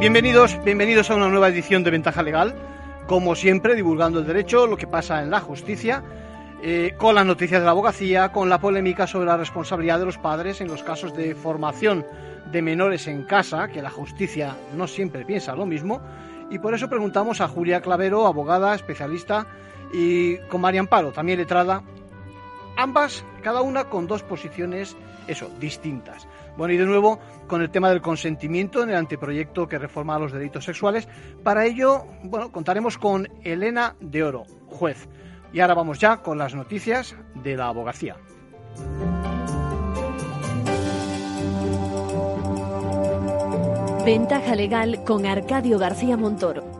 Bienvenidos, bienvenidos a una nueva edición de Ventaja Legal. Como siempre, divulgando el derecho, lo que pasa en la justicia, eh, con las noticias de la abogacía, con la polémica sobre la responsabilidad de los padres en los casos de formación de menores en casa, que la justicia no siempre piensa lo mismo. Y por eso preguntamos a Julia Clavero, abogada, especialista, y con María Amparo, también letrada, ambas, cada una con dos posiciones, eso, distintas. Bueno, y de nuevo con el tema del consentimiento en el anteproyecto que reforma los delitos sexuales. Para ello, bueno, contaremos con Elena de Oro, juez. Y ahora vamos ya con las noticias de la abogacía. Ventaja legal con Arcadio García Montoro.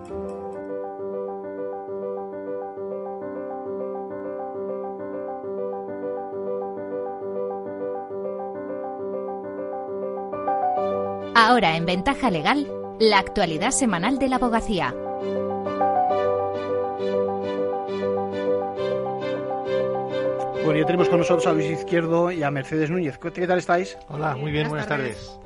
Ahora en Ventaja Legal, la actualidad semanal de la abogacía. Bueno, ya tenemos con nosotros a Luis Izquierdo y a Mercedes Núñez. ¿Qué tal estáis? Hola, muy bien, buenas, tardes.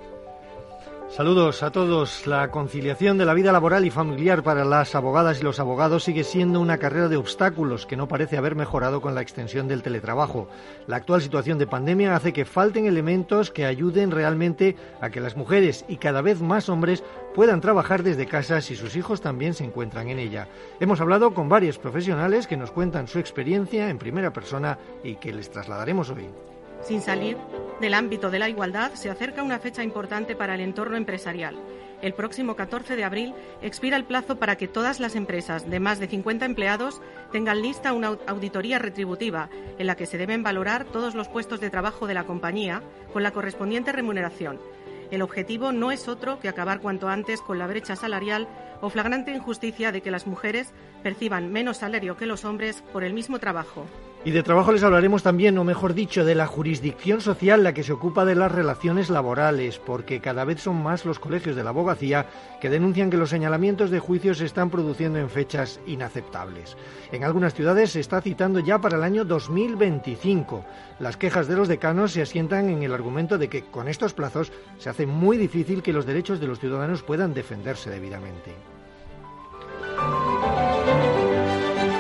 Saludos a todos. La conciliación de la vida laboral y familiar para las abogadas y los abogados sigue siendo una carrera de obstáculos que no parece haber mejorado con la extensión del teletrabajo. La actual situación de pandemia hace que falten elementos que ayuden realmente a que las mujeres y cada vez más hombres puedan trabajar desde casa si sus hijos también se encuentran en ella. Hemos hablado con varios profesionales que nos cuentan su experiencia en primera persona y que les trasladaremos hoy. Sin salir del ámbito de la igualdad, se acerca una fecha importante para el entorno empresarial. El próximo 14 de abril expira el plazo para que todas las empresas de más de 50 empleados tengan lista una auditoría retributiva en la que se deben valorar todos los puestos de trabajo de la compañía con la correspondiente remuneración. El objetivo no es otro que acabar cuanto antes con la brecha salarial o flagrante injusticia de que las mujeres perciban menos salario que los hombres por el mismo trabajo. Y de trabajo les hablaremos también, o mejor dicho, de la jurisdicción social, la que se ocupa de las relaciones laborales, porque cada vez son más los colegios de la abogacía que denuncian que los señalamientos de juicios se están produciendo en fechas inaceptables. En algunas ciudades se está citando ya para el año 2025. Las quejas de los decanos se asientan en el argumento de que con estos plazos se hace muy difícil que los derechos de los ciudadanos puedan defenderse debidamente.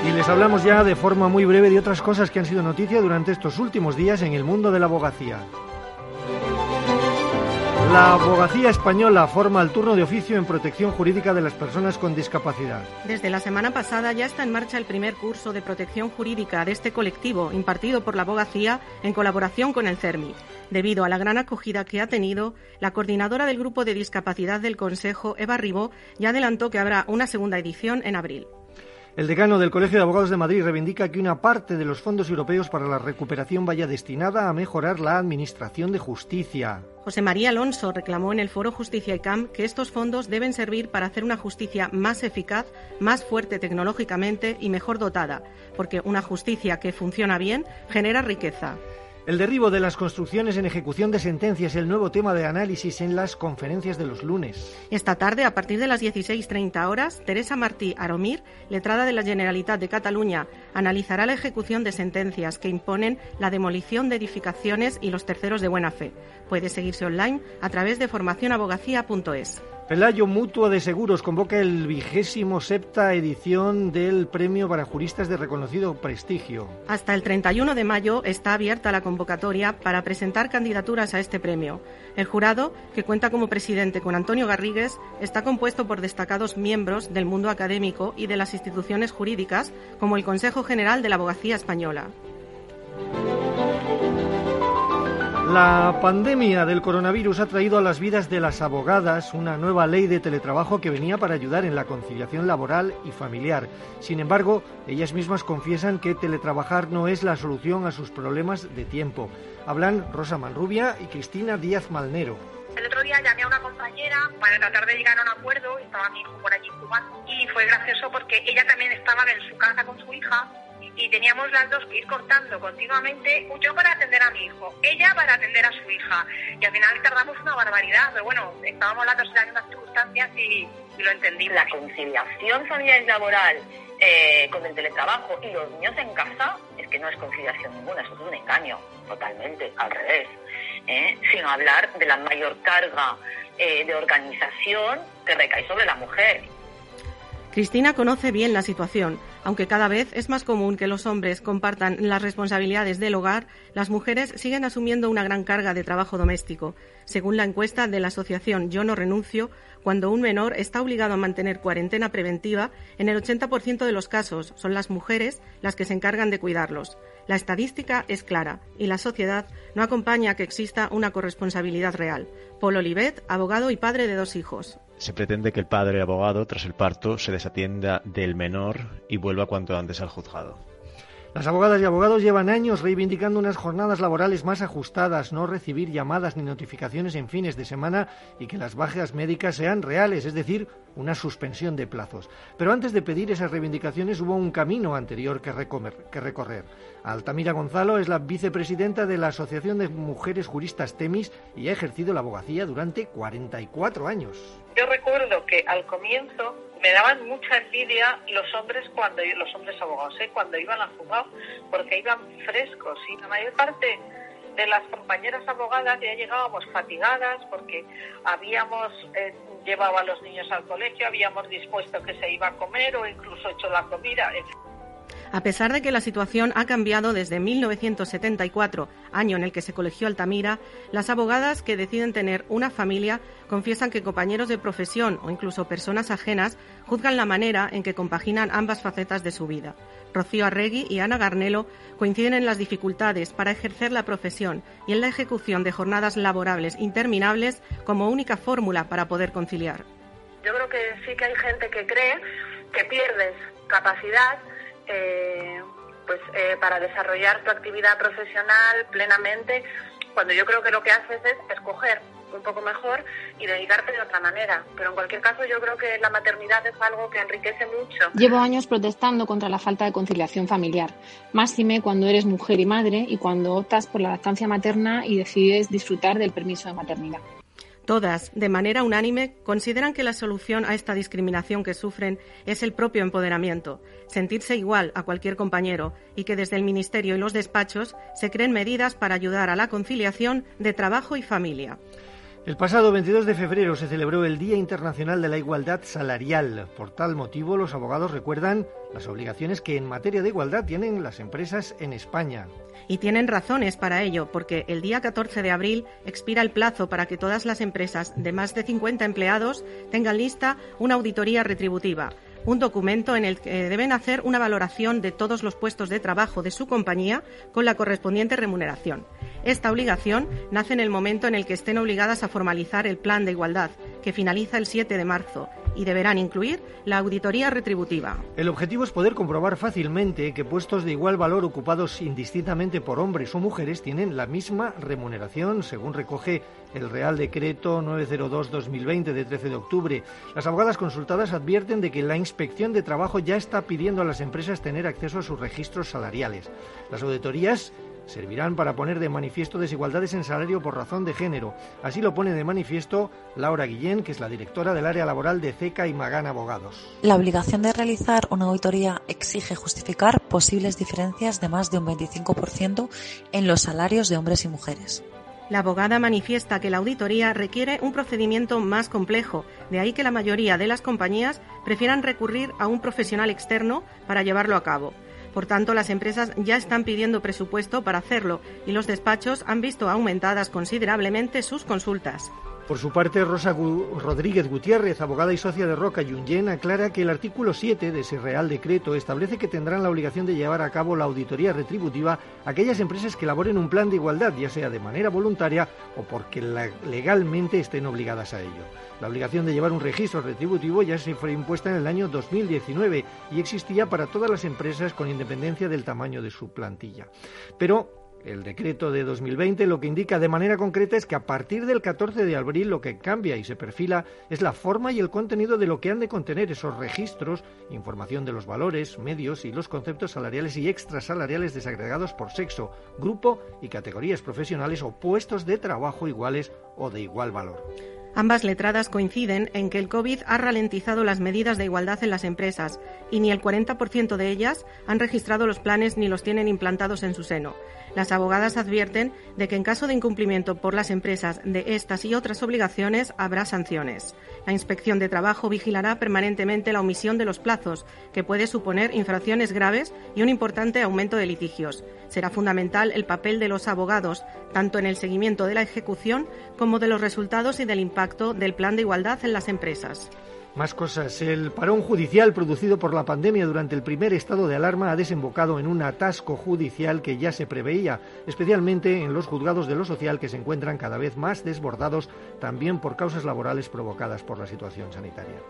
Y les hablamos ya de forma muy breve de otras cosas que han sido noticia durante estos últimos días en el mundo de la abogacía. La abogacía española forma el turno de oficio en protección jurídica de las personas con discapacidad. Desde la semana pasada ya está en marcha el primer curso de protección jurídica de este colectivo, impartido por la abogacía en colaboración con el CERMI. Debido a la gran acogida que ha tenido, la coordinadora del grupo de discapacidad del Consejo, Eva Ribó, ya adelantó que habrá una segunda edición en abril. El decano del Colegio de Abogados de Madrid reivindica que una parte de los fondos europeos para la recuperación vaya destinada a mejorar la administración de justicia. José María Alonso reclamó en el foro Justicia y CAM que estos fondos deben servir para hacer una justicia más eficaz, más fuerte tecnológicamente y mejor dotada, porque una justicia que funciona bien genera riqueza. El derribo de las construcciones en ejecución de sentencias es el nuevo tema de análisis en las conferencias de los lunes. Esta tarde, a partir de las 16.30 horas, Teresa Martí Aromir, letrada de la Generalitat de Cataluña, analizará la ejecución de sentencias que imponen la demolición de edificaciones y los terceros de buena fe. Puede seguirse online a través de formacionabogacía.es. Pelayo Mutua de Seguros convoca el vigésimo septa edición del Premio para Juristas de reconocido prestigio. Hasta el 31 de mayo está abierta la convocatoria para presentar candidaturas a este premio. El jurado, que cuenta como presidente con Antonio Garrigues, está compuesto por destacados miembros del mundo académico y de las instituciones jurídicas, como el Consejo General de la Abogacía Española. La pandemia del coronavirus ha traído a las vidas de las abogadas una nueva ley de teletrabajo que venía para ayudar en la conciliación laboral y familiar. Sin embargo, ellas mismas confiesan que teletrabajar no es la solución a sus problemas de tiempo. Hablan Rosa Manrubia y Cristina Díaz Malnero. El otro día llamé a una compañera para tratar de llegar a un acuerdo, estaba mi hijo por allí jugando y fue gracioso porque ella también estaba en su casa con su hija y teníamos las dos que ir cortando continuamente, yo para atender a mi hijo, ella para atender a su hija. Y al final tardamos una barbaridad, pero bueno, estábamos hablando de las mismas circunstancias y, lo entendí. La conciliación familiar y laboral eh, con el teletrabajo y los niños en casa es que no es conciliación ninguna, eso es un engaño, totalmente, al revés. ¿eh? Sino hablar de la mayor carga eh, de organización que recae sobre la mujer. Cristina conoce bien la situación aunque cada vez es más común que los hombres compartan las responsabilidades del hogar, las mujeres siguen asumiendo una gran carga de trabajo doméstico. Según la encuesta de la asociación Yo no renuncio, cuando un menor está obligado a mantener cuarentena preventiva, en el 80% de los casos son las mujeres las que se encargan de cuidarlos. La estadística es clara y la sociedad no acompaña a que exista una corresponsabilidad real. Paul Olivet, abogado y padre de dos hijos. Se pretende que el padre abogado, tras el parto, se desatienda del menor y vuelva cuanto antes al juzgado. Las abogadas y abogados llevan años reivindicando unas jornadas laborales más ajustadas, no recibir llamadas ni notificaciones en fines de semana y que las bajas médicas sean reales, es decir, una suspensión de plazos. Pero antes de pedir esas reivindicaciones hubo un camino anterior que, recorrer. Altamira Gonzalo es la vicepresidenta de la Asociación de Mujeres Juristas Temis y ha ejercido la abogacía durante 44 años. Yo recuerdo que al comienzo me daban mucha envidia los hombres cuando los hombres abogados, ¿eh? cuando iban a jugar, porque iban frescos y la mayor parte de las compañeras abogadas ya llegábamos fatigadas porque habíamos eh, llevado a los niños al colegio, habíamos dispuesto que se iba a comer o incluso hecho la comida. A pesar de que la situación ha cambiado desde 1974, año en el que se colegió Altamira, las abogadas que deciden tener una familia confiesan que compañeros de profesión o incluso personas ajenas juzgan la manera en que compaginan ambas facetas de su vida. Rocío Arregui y Ana Garnelo coinciden en las dificultades para ejercer la profesión y en la ejecución de jornadas laborables interminables como única fórmula para poder conciliar. Yo creo que sí que hay gente que cree que pierdes capacidad eh, pues eh, para desarrollar tu actividad profesional plenamente, cuando yo creo que lo que haces es escoger un poco mejor y dedicarte de otra manera. Pero en cualquier caso yo creo que la maternidad es algo que enriquece mucho. Llevo años protestando contra la falta de conciliación familiar, máxime cuando eres mujer y madre y cuando optas por la lactancia materna y decides disfrutar del permiso de maternidad. Todas, de manera unánime, consideran que la solución a esta discriminación que sufren es el propio empoderamiento, sentirse igual a cualquier compañero y que desde el Ministerio y los despachos se creen medidas para ayudar a la conciliación de trabajo y familia. El pasado 22 de febrero se celebró el Día Internacional de la Igualdad Salarial. Por tal motivo, los abogados recuerdan las obligaciones que en materia de igualdad tienen las empresas en España. Y tienen razones para ello, porque el día 14 de abril expira el plazo para que todas las empresas de más de 50 empleados tengan lista una auditoría retributiva un documento en el que deben hacer una valoración de todos los puestos de trabajo de su compañía con la correspondiente remuneración. Esta obligación nace en el momento en el que estén obligadas a formalizar el plan de igualdad, que finaliza el 7 de marzo, y deberán incluir la auditoría retributiva. El objetivo es poder comprobar fácilmente que puestos de igual valor ocupados indistintamente por hombres o mujeres tienen la misma remuneración, según recoge el Real Decreto 902-2020 de 13 de octubre. Las abogadas consultadas advierten de que la Inspección de Trabajo ya está pidiendo a las empresas tener acceso a sus registros salariales. Las auditorías servirán para poner de manifiesto desigualdades en salario por razón de género. Así lo pone de manifiesto Laura Guillén, que es la directora del área laboral de CECA y Magán Abogados. La obligación de realizar una auditoría exige justificar posibles diferencias de más de un 25% en los salarios de hombres y mujeres. La abogada manifiesta que la auditoría requiere un procedimiento más complejo, de ahí que la mayoría de las compañías prefieran recurrir a un profesional externo para llevarlo a cabo. Por tanto, las empresas ya están pidiendo presupuesto para hacerlo y los despachos han visto aumentadas considerablemente sus consultas. Por su parte, Rosa Rodríguez Gutiérrez, abogada y socia de Roca Yungen, aclara que el artículo 7 de ese Real Decreto establece que tendrán la obligación de llevar a cabo la auditoría retributiva aquellas empresas que elaboren un plan de igualdad, ya sea de manera voluntaria o porque legalmente estén obligadas a ello. La obligación de llevar un registro retributivo ya se fue impuesta en el año 2019 y existía para todas las empresas con independencia del tamaño de su plantilla. Pero el decreto de 2020 lo que indica de manera concreta es que a partir del 14 de abril lo que cambia y se perfila es la forma y el contenido de lo que han de contener esos registros, información de los valores, medios y los conceptos salariales y extrasalariales desagregados por sexo, grupo y categorías profesionales o puestos de trabajo iguales o de igual valor. Ambas letradas coinciden en que el COVID ha ralentizado las medidas de igualdad en las empresas y ni el 40% de ellas han registrado los planes ni los tienen implantados en su seno. Las abogadas advierten de que en caso de incumplimiento por las empresas de estas y otras obligaciones habrá sanciones. La Inspección de Trabajo vigilará permanentemente la omisión de los plazos, que puede suponer infracciones graves y un importante aumento de litigios. Será fundamental el papel de los abogados, tanto en el seguimiento de la ejecución como de los resultados y del impacto del plan de igualdad en las empresas. Más cosas. El parón judicial producido por la pandemia durante el primer estado de alarma ha desembocado en un atasco judicial que ya se preveía, especialmente en los juzgados de lo social que se encuentran cada vez más desbordados también por causas laborales provocadas por la situación sanitaria.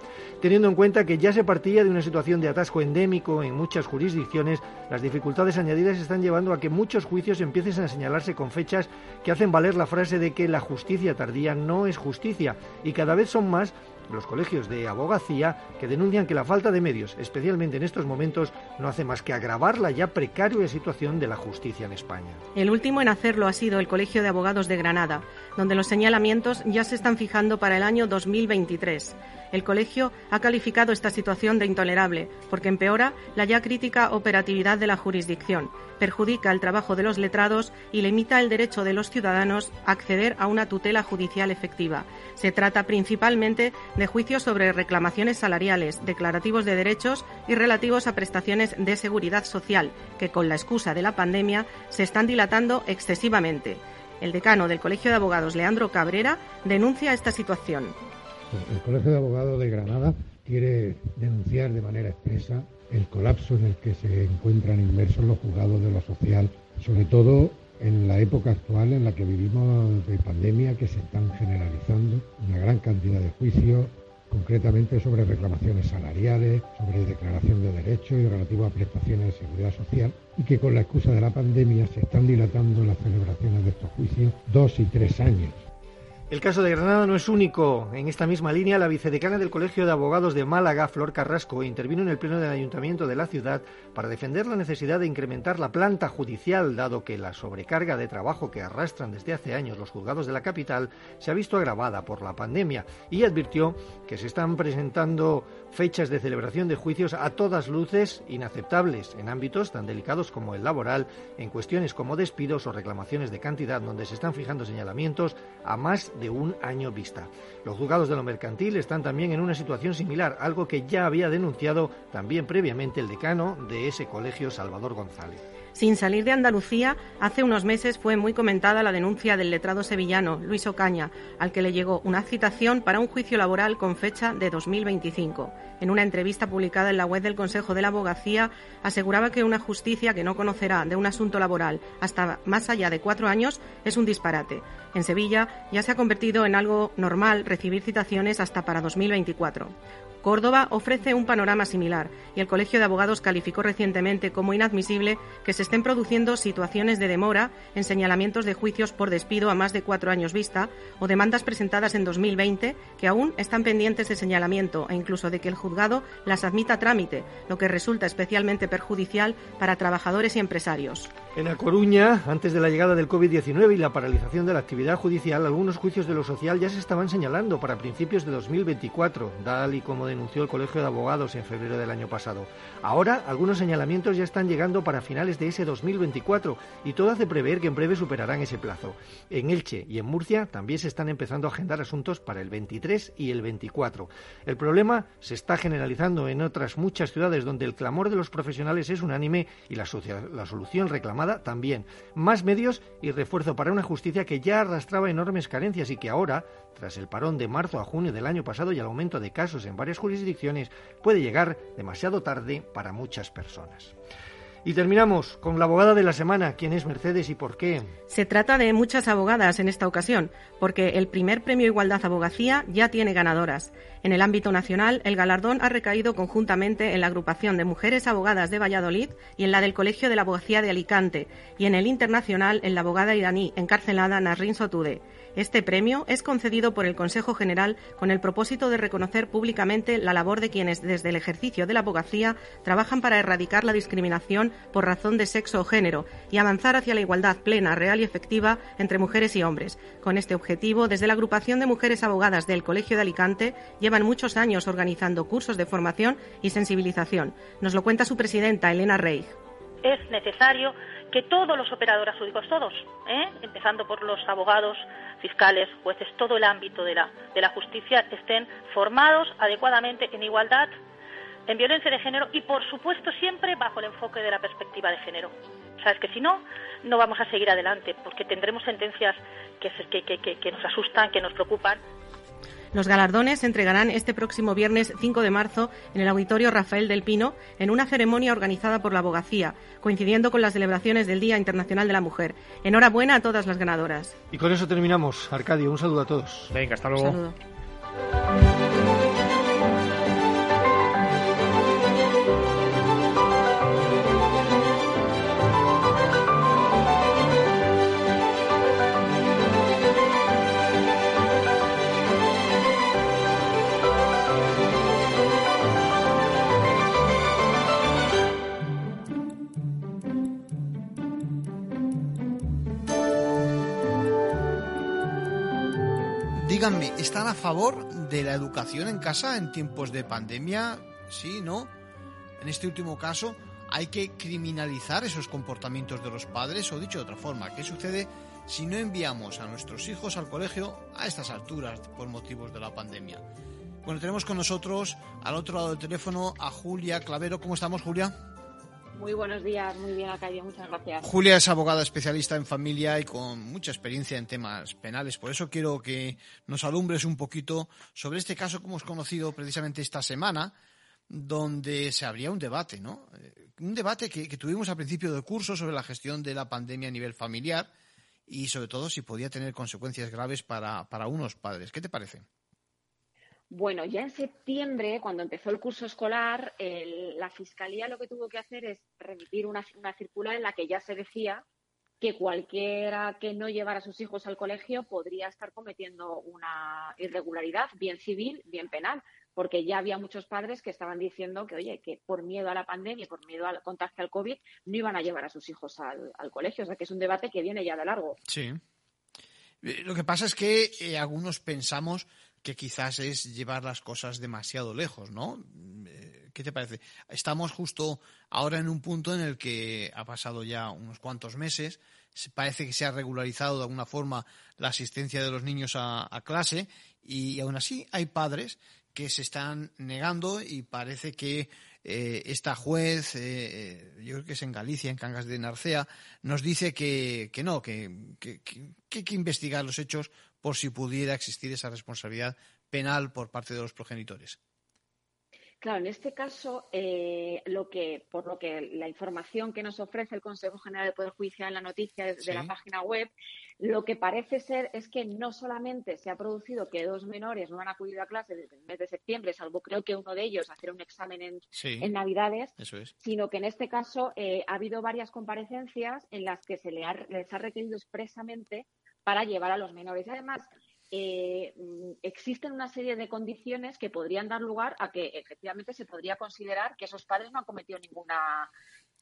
Teniendo en cuenta que ya se partía de una situación de atasco endémico en muchas jurisdicciones, las dificultades añadidas están llevando a que muchos juicios empiecen a señalarse con fechas que hacen valer la frase de que la justicia tardía no es justicia y cada vez son más los colegios de abogacía que denuncian que la falta de medios, especialmente en estos momentos, no hace más que agravar la ya precaria situación de la justicia en España. El último en hacerlo ha sido el Colegio de Abogados de Granada, donde los señalamientos ya se están fijando para el año 2023. El colegio ha calificado esta situación de intolerable porque empeora la ya crítica operatividad de la jurisdicción, perjudica el trabajo de los letrados y limita el derecho de los ciudadanos a acceder a una tutela judicial efectiva. Se trata principalmente de juicios sobre reclamaciones salariales, declarativos de derechos y relativos a prestaciones de seguridad social, que con la excusa de la pandemia se están dilatando excesivamente. El decano del Colegio de Abogados, Leandro Cabrera, denuncia esta situación. El Colegio de Abogados de Granada quiere denunciar de manera expresa el colapso en el que se encuentran inmersos los juzgados de lo social, sobre todo en la época actual en la que vivimos de pandemia, que se están generalizando una gran cantidad de juicios, concretamente sobre reclamaciones salariales, sobre declaración de derechos y relativo a prestaciones de seguridad social, y que con la excusa de la pandemia se están dilatando las celebraciones de estos juicios dos y tres años. El caso de Granada no es único. En esta misma línea, la vicedecana del Colegio de Abogados de Málaga, Flor Carrasco, intervino en el Pleno del Ayuntamiento de la ciudad para defender la necesidad de incrementar la planta judicial, dado que la sobrecarga de trabajo que arrastran desde hace años los juzgados de la capital se ha visto agravada por la pandemia y advirtió que se están presentando fechas de celebración de juicios a todas luces inaceptables en ámbitos tan delicados como el laboral, en cuestiones como despidos o reclamaciones de cantidad, donde se están fijando señalamientos a más de un año vista. Los juzgados de lo mercantil están también en una situación similar, algo que ya había denunciado también previamente el decano de ese colegio, Salvador González. Sin salir de Andalucía, hace unos meses fue muy comentada la denuncia del letrado sevillano, Luis Ocaña, al que le llegó una citación para un juicio laboral con fecha de 2025. En una entrevista publicada en la web del Consejo de la Abogacía, aseguraba que una justicia que no conocerá de un asunto laboral hasta más allá de cuatro años es un disparate. En Sevilla ya se ha convertido en algo normal recibir citaciones hasta para 2024. Córdoba ofrece un panorama similar y el Colegio de Abogados calificó recientemente como inadmisible que se estén produciendo situaciones de demora en señalamientos de juicios por despido a más de cuatro años vista o demandas presentadas en 2020 que aún están pendientes de señalamiento e incluso de que el juzgado las admita a trámite, lo que resulta especialmente perjudicial para trabajadores y empresarios. En A Coruña, antes de la llegada del COVID-19 y la paralización de la actividad judicial, algunos juicios de lo social ya se estaban señalando para principios de 2024, tal y como denunció el Colegio de Abogados en febrero del año pasado. Ahora, algunos señalamientos ya están llegando para finales de ese 2024 y todo hace prever que en breve superarán ese plazo. En Elche y en Murcia también se están empezando a agendar asuntos para el 23 y el 24. El problema se está generalizando en otras muchas ciudades donde el clamor de los profesionales es unánime y la, la solución reclamada también. Más medios y refuerzo para una justicia que ya arrastraba enormes carencias y que ahora, tras el parón de marzo a junio del año pasado y el aumento de casos en varias jurisdicciones, puede llegar demasiado tarde para muchas personas. Y terminamos con la abogada de la semana. ¿Quién es Mercedes y por qué? Se trata de muchas abogadas en esta ocasión, porque el primer premio Igualdad Abogacía ya tiene ganadoras. En el ámbito nacional, el galardón ha recaído conjuntamente en la agrupación de mujeres abogadas de Valladolid y en la del Colegio de la Abogacía de Alicante, y en el internacional en la abogada iraní encarcelada Nasrin Sotude. Este premio es concedido por el Consejo General con el propósito de reconocer públicamente la labor de quienes desde el ejercicio de la abogacía trabajan para erradicar la discriminación por razón de sexo o género y avanzar hacia la igualdad plena, real y efectiva entre mujeres y hombres. Con este objetivo, desde la agrupación de mujeres abogadas del Colegio de Alicante llevan muchos años organizando cursos de formación y sensibilización. Nos lo cuenta su presidenta, Elena Reig. Es necesario que todos los operadores jurídicos, todos, ¿eh? empezando por los abogados, fiscales, jueces, todo el ámbito de la, de la justicia estén formados adecuadamente en igualdad, en violencia de género y, por supuesto, siempre bajo el enfoque de la perspectiva de género. Sabes que si no, no vamos a seguir adelante porque tendremos sentencias que, que, que, que nos asustan, que nos preocupan los galardones se entregarán este próximo viernes 5 de marzo en el Auditorio Rafael del Pino en una ceremonia organizada por la Abogacía, coincidiendo con las celebraciones del Día Internacional de la Mujer. Enhorabuena a todas las ganadoras. Y con eso terminamos. Arcadio, un saludo a todos. Venga, hasta luego. Saludo. ¿Están a favor de la educación en casa en tiempos de pandemia? Sí, ¿no? En este último caso, ¿hay que criminalizar esos comportamientos de los padres? O dicho de otra forma, ¿qué sucede si no enviamos a nuestros hijos al colegio a estas alturas por motivos de la pandemia? Bueno, tenemos con nosotros al otro lado del teléfono a Julia Clavero. ¿Cómo estamos, Julia? Muy buenos días, muy bien, Arcadio, muchas gracias. Julia es abogada especialista en familia y con mucha experiencia en temas penales. Por eso quiero que nos alumbres un poquito sobre este caso que hemos conocido precisamente esta semana, donde se abría un debate, ¿no? Eh, Un debate que, tuvimos al principio del curso sobre la gestión de la pandemia a nivel familiar y sobre todo si podía tener consecuencias graves para, para unos padres. ¿Qué te parece? Bueno, ya en septiembre, cuando empezó el curso escolar, el- la Fiscalía lo que tuvo que hacer es remitir una, circular en la que ya se decía que cualquiera que no llevara a sus hijos al colegio podría estar cometiendo una irregularidad, bien civil, bien penal, porque ya había muchos padres que estaban diciendo que, oye, que por miedo a la pandemia, por miedo al contagio al COVID, no iban a llevar a sus hijos al, al colegio. O sea, que es un debate que viene ya de largo. Sí. Eh, Lo que pasa es que eh, algunos pensamos que quizás es llevar las cosas demasiado lejos, ¿no? Eh, ¿Qué te parece? Estamos justo ahora en un punto en el que ha pasado ya unos cuantos meses, se- parece que se ha regularizado de alguna forma la asistencia de los niños a, clase y, aún así hay padres que se están negando y parece que eh, esta juez, eh, yo creo que es en Galicia, en Cangas de Narcea, nos dice que, no, que- que- que hay que investigar los hechos por si pudiera existir esa responsabilidad penal por parte de los progenitores. Claro, en este caso, eh, lo que, por lo que la información que nos ofrece el Consejo General del Poder Judicial en la noticia de, la página web, lo que parece ser es que no solamente se ha producido que dos menores no han acudido a clase desde el mes de septiembre, salvo creo que uno de ellos hacer un examen en, Sí. en Navidades, Eso es. sino que en este caso eh, ha habido varias comparecencias en las que se le ha- les ha requerido expresamente para llevar a los menores. Y además, eh, mm, existen una serie de condiciones que podrían dar lugar a que efectivamente se podría considerar que esos padres no han cometido ninguna,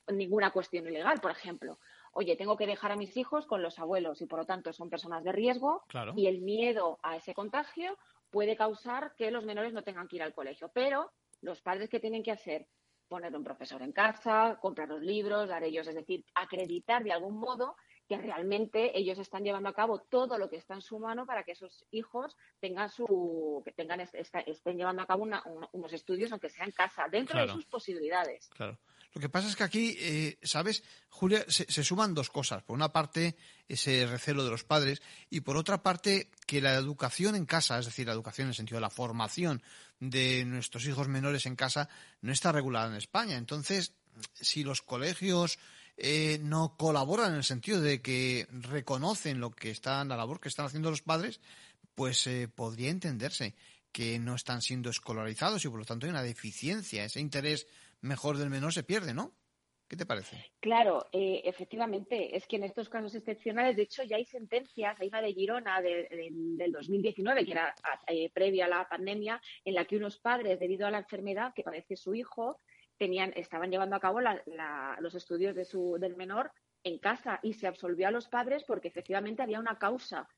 ninguna cuestión ilegal. Por ejemplo, oye, tengo que dejar a mis hijos con los abuelos y por lo tanto son personas de riesgo Claro. y el miedo a ese contagio puede causar que los menores no tengan que ir al colegio. Pero los padres que tienen que hacer poner un profesor en casa, comprar los libros, dar ellos, es decir, acreditar de algún modo que realmente ellos están llevando a cabo todo lo que está en su mano para que esos hijos tengan su, que tengan est- estén llevando a cabo una- unos estudios, aunque sea en casa, dentro Claro. de sus posibilidades. Claro. Lo que pasa es que aquí, eh, ¿sabes, Julia? Se, suman dos cosas. Por una parte, ese recelo de los padres y por otra parte, que la educación en casa, es decir, la educación en el sentido de la formación de nuestros hijos menores en casa, no está regulada en España. Entonces, si los colegios eh, no colaboran en el sentido de que reconocen lo que están, la labor que están haciendo los padres, pues eh, podría entenderse que no están siendo escolarizados y por lo tanto hay una deficiencia. Ese interés mejor del menor se pierde, ¿no? ¿Qué te parece? Claro, eh, efectivamente. Es que en estos casos excepcionales, de hecho, ya hay sentencias. Hay una de Girona del 2019, que era previa a la pandemia, en la que unos padres, debido a la enfermedad que padece su hijo, tenían, estaban llevando a cabo los estudios de su, del menor en casa y se absolvió a los padres porque efectivamente había una causa.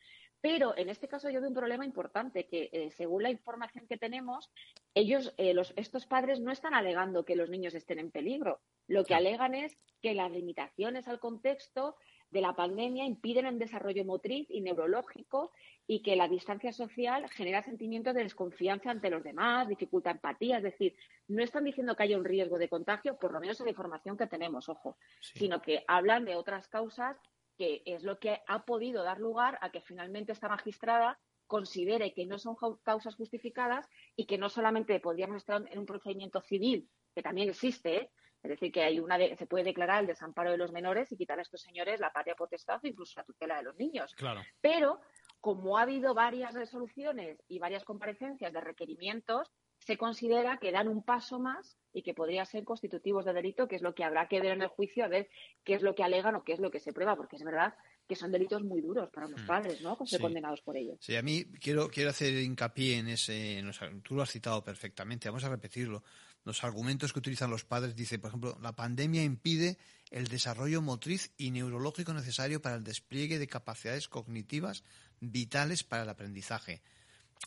Pero en este caso yo veo un problema importante, que eh, según la información que tenemos, ellos, eh, los, estos padres no están alegando que los niños estén en peligro. Lo que alegan es que las limitaciones al contexto de la pandemia impiden el desarrollo motriz y neurológico y que la distancia social genera sentimientos de desconfianza ante los demás, dificulta empatía. Es decir, no están diciendo que haya un riesgo de contagio, por lo menos en la información que tenemos, ojo, sino que hablan de otras causas que es lo que ha podido dar lugar a que finalmente esta magistrada considere que no son causas justificadas y que no solamente podríamos estar en un procedimiento civil, que también existe, ¿eh? Es decir, que hay una se puede declarar el desamparo de los menores y quitar a estos señores la patria potestad o incluso la tutela de los niños. Claro. Pero como ha habido varias resoluciones y varias comparecencias de requerimientos, se considera que dan un paso más y que podría ser constitutivos de delito, que es lo que habrá que ver en el juicio, a ver qué es lo que alegan o qué es lo que se prueba, porque es verdad que son delitos muy duros para los hmm. padres, ¿no? Ser condenados por ellos. Sí, a mí quiero, quiero hacer hincapié en ese, tú lo has citado perfectamente, vamos a repetirlo. Los argumentos que utilizan los padres dice, por ejemplo, la pandemia impide el desarrollo motriz y neurológico necesario para el despliegue de capacidades cognitivas vitales para el aprendizaje.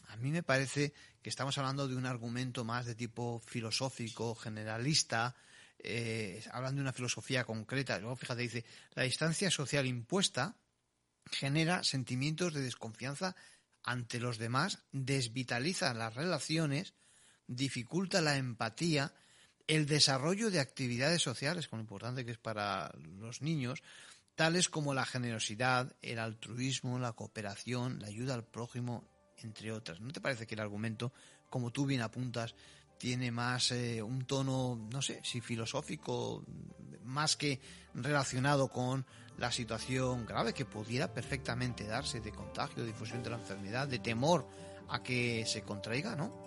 A mí me parece que estamos hablando de un argumento más de tipo filosófico, generalista, eh, hablando de una filosofía concreta. Luego, fíjate, dice, la distancia social impuesta genera sentimientos de desconfianza ante los demás, desvitaliza las relaciones, dificulta la empatía, el desarrollo de actividades sociales, con lo importante que es para los niños, tales como la generosidad, el altruismo, la cooperación, la ayuda al prójimo, entre otras. ¿No te parece que el argumento, como tú bien apuntas, tiene más eh, un tono, no sé, si filosófico, más que relacionado con la situación grave que pudiera perfectamente darse de contagio, difusión de la enfermedad, de temor a que se contraiga, ¿no?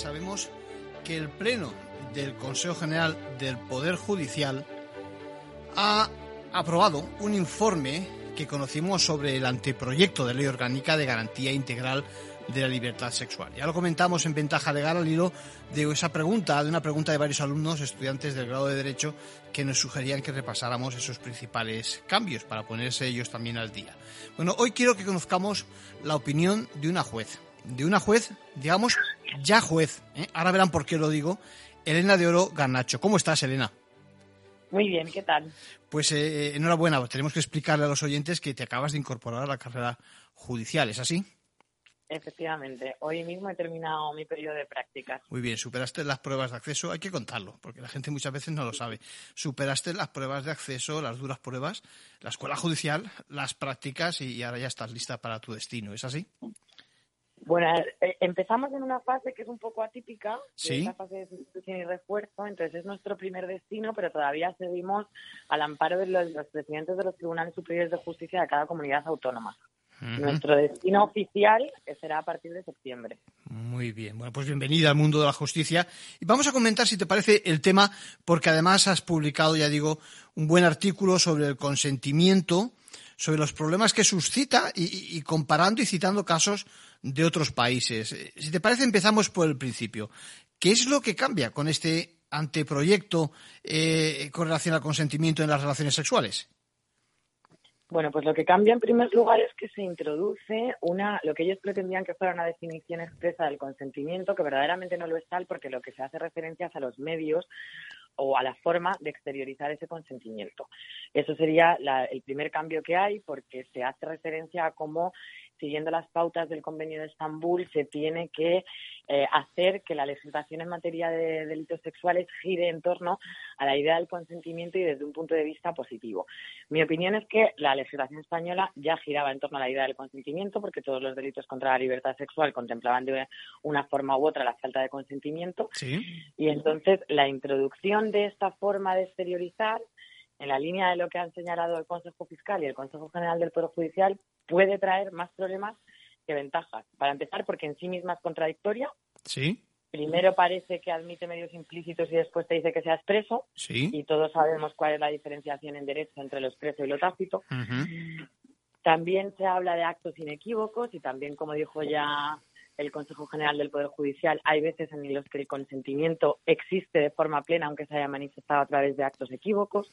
Sabemos que el Pleno del Consejo General del Poder Judicial ha aprobado un informe que conocimos sobre el anteproyecto de ley orgánica de garantía integral de la libertad sexual. Ya lo comentamos en Ventaja Legal al hilo de esa pregunta, de una pregunta de varios alumnos, estudiantes del grado de Derecho, que nos sugerían que repasáramos esos principales cambios para ponerse ellos también al día. Bueno, hoy quiero que conozcamos la opinión de una juez, de una juez, digamos, ya juez. ¿eh? Ahora verán por qué lo digo. Elena de Oro Garnacho. ¿Cómo estás, Elena? Muy bien, ¿qué tal? Pues eh, enhorabuena, tenemos que explicarle a los oyentes que te acabas de incorporar a la carrera judicial, ¿es así? Efectivamente, hoy mismo he terminado mi periodo de prácticas. Muy bien, superaste las pruebas de acceso, hay que contarlo, porque la gente muchas veces no lo sabe. Superaste las pruebas de acceso, las duras pruebas, la escuela judicial, las prácticas y ahora ya estás lista para tu destino, ¿es así? Bueno, eh, empezamos en una fase que es un poco atípica, Sí. es la fase de sustitución y refuerzo, entonces es nuestro primer destino, pero todavía seguimos al amparo de los, los presidentes de los tribunales superiores de justicia de cada comunidad autónoma. Nuestro destino oficial será a partir de septiembre. Muy bien, bueno, pues bienvenida al mundo de la justicia. Y vamos a comentar, si te parece, el tema, porque además has publicado, ya digo, un buen artículo sobre el consentimiento, sobre los problemas que suscita y- y comparando y citando casos de otros países. Eh, Si te parece, empezamos por el principio. ¿Qué es lo que cambia con este anteproyecto eh, con relación al consentimiento en las relaciones sexuales? Bueno, pues lo que cambia en primer lugar es que se introduce una, lo que ellos pretendían que fuera una definición expresa del consentimiento, que verdaderamente no lo es tal, porque lo que se hace referencia es a los medios o a la forma de exteriorizar ese consentimiento. Eso sería la- el primer cambio que hay, porque se hace referencia a cómo, siguiendo las pautas del Convenio de Estambul, se tiene que eh, hacer que la legislación en materia de delitos sexuales gire en torno a la idea del consentimiento y desde un punto de vista positivo. Mi opinión es que la legislación española ya giraba en torno a la idea del consentimiento, porque todos los delitos contra la libertad sexual contemplaban de una forma u otra la falta de consentimiento. Sí. Y entonces la introducción de esta forma de exteriorizar, en la línea de lo que han señalado el Consejo Fiscal y el Consejo General del Poder Judicial, puede traer más problemas que ventajas. Para empezar, porque en sí misma es contradictoria. Sí, Primero parece que admite medios implícitos y después te dice que sea expreso. sí. Y todos sabemos cuál es la diferenciación en derecho entre lo expreso y lo tácito. También se habla de actos inequívocos y también, como dijo ya el Consejo General del Poder Judicial, hay veces en los que el consentimiento existe de forma plena, aunque se haya manifestado a través de actos equívocos.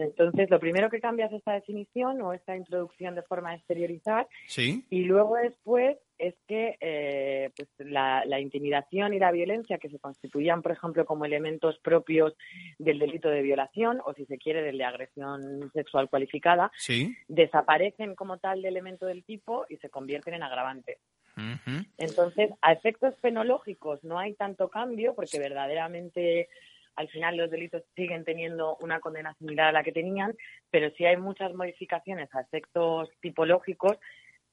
Entonces, lo primero que cambia es esta definición o esta introducción de forma de exteriorizar Sí. y luego después es que eh, pues la, la intimidación y la violencia que se constituían, por ejemplo, como elementos propios del delito de violación o, si se quiere, del de agresión sexual cualificada, Sí. desaparecen como tal de elemento del tipo y se convierten en agravantes. Entonces, a efectos penológicos no hay tanto cambio porque verdaderamente al final los delitos siguen teniendo una condena similar a la que tenían, pero sí hay muchas modificaciones a efectos tipológicos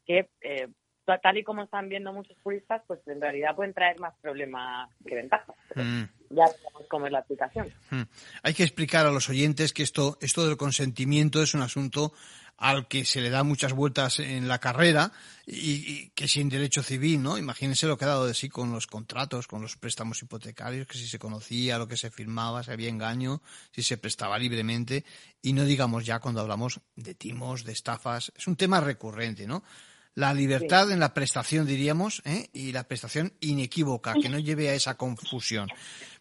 que, eh, ta- tal y como están viendo muchos juristas, pues en realidad pueden traer más problemas que ventajas. Mm. Ya sabemos cómo es la aplicación. Mm. Hay que explicar a los oyentes que esto, esto del consentimiento es un asunto al que se le da muchas vueltas en la carrera y, que sin derecho civil, ¿no? Imagínense lo que ha dado de sí con los contratos, con los préstamos hipotecarios, que si se conocía lo que se firmaba, si había engaño, si se prestaba libremente y no digamos ya cuando hablamos de timos, de estafas, es un tema recurrente, ¿no? La libertad en la prestación, diríamos, ¿eh? y la prestación inequívoca, que no lleve a esa confusión.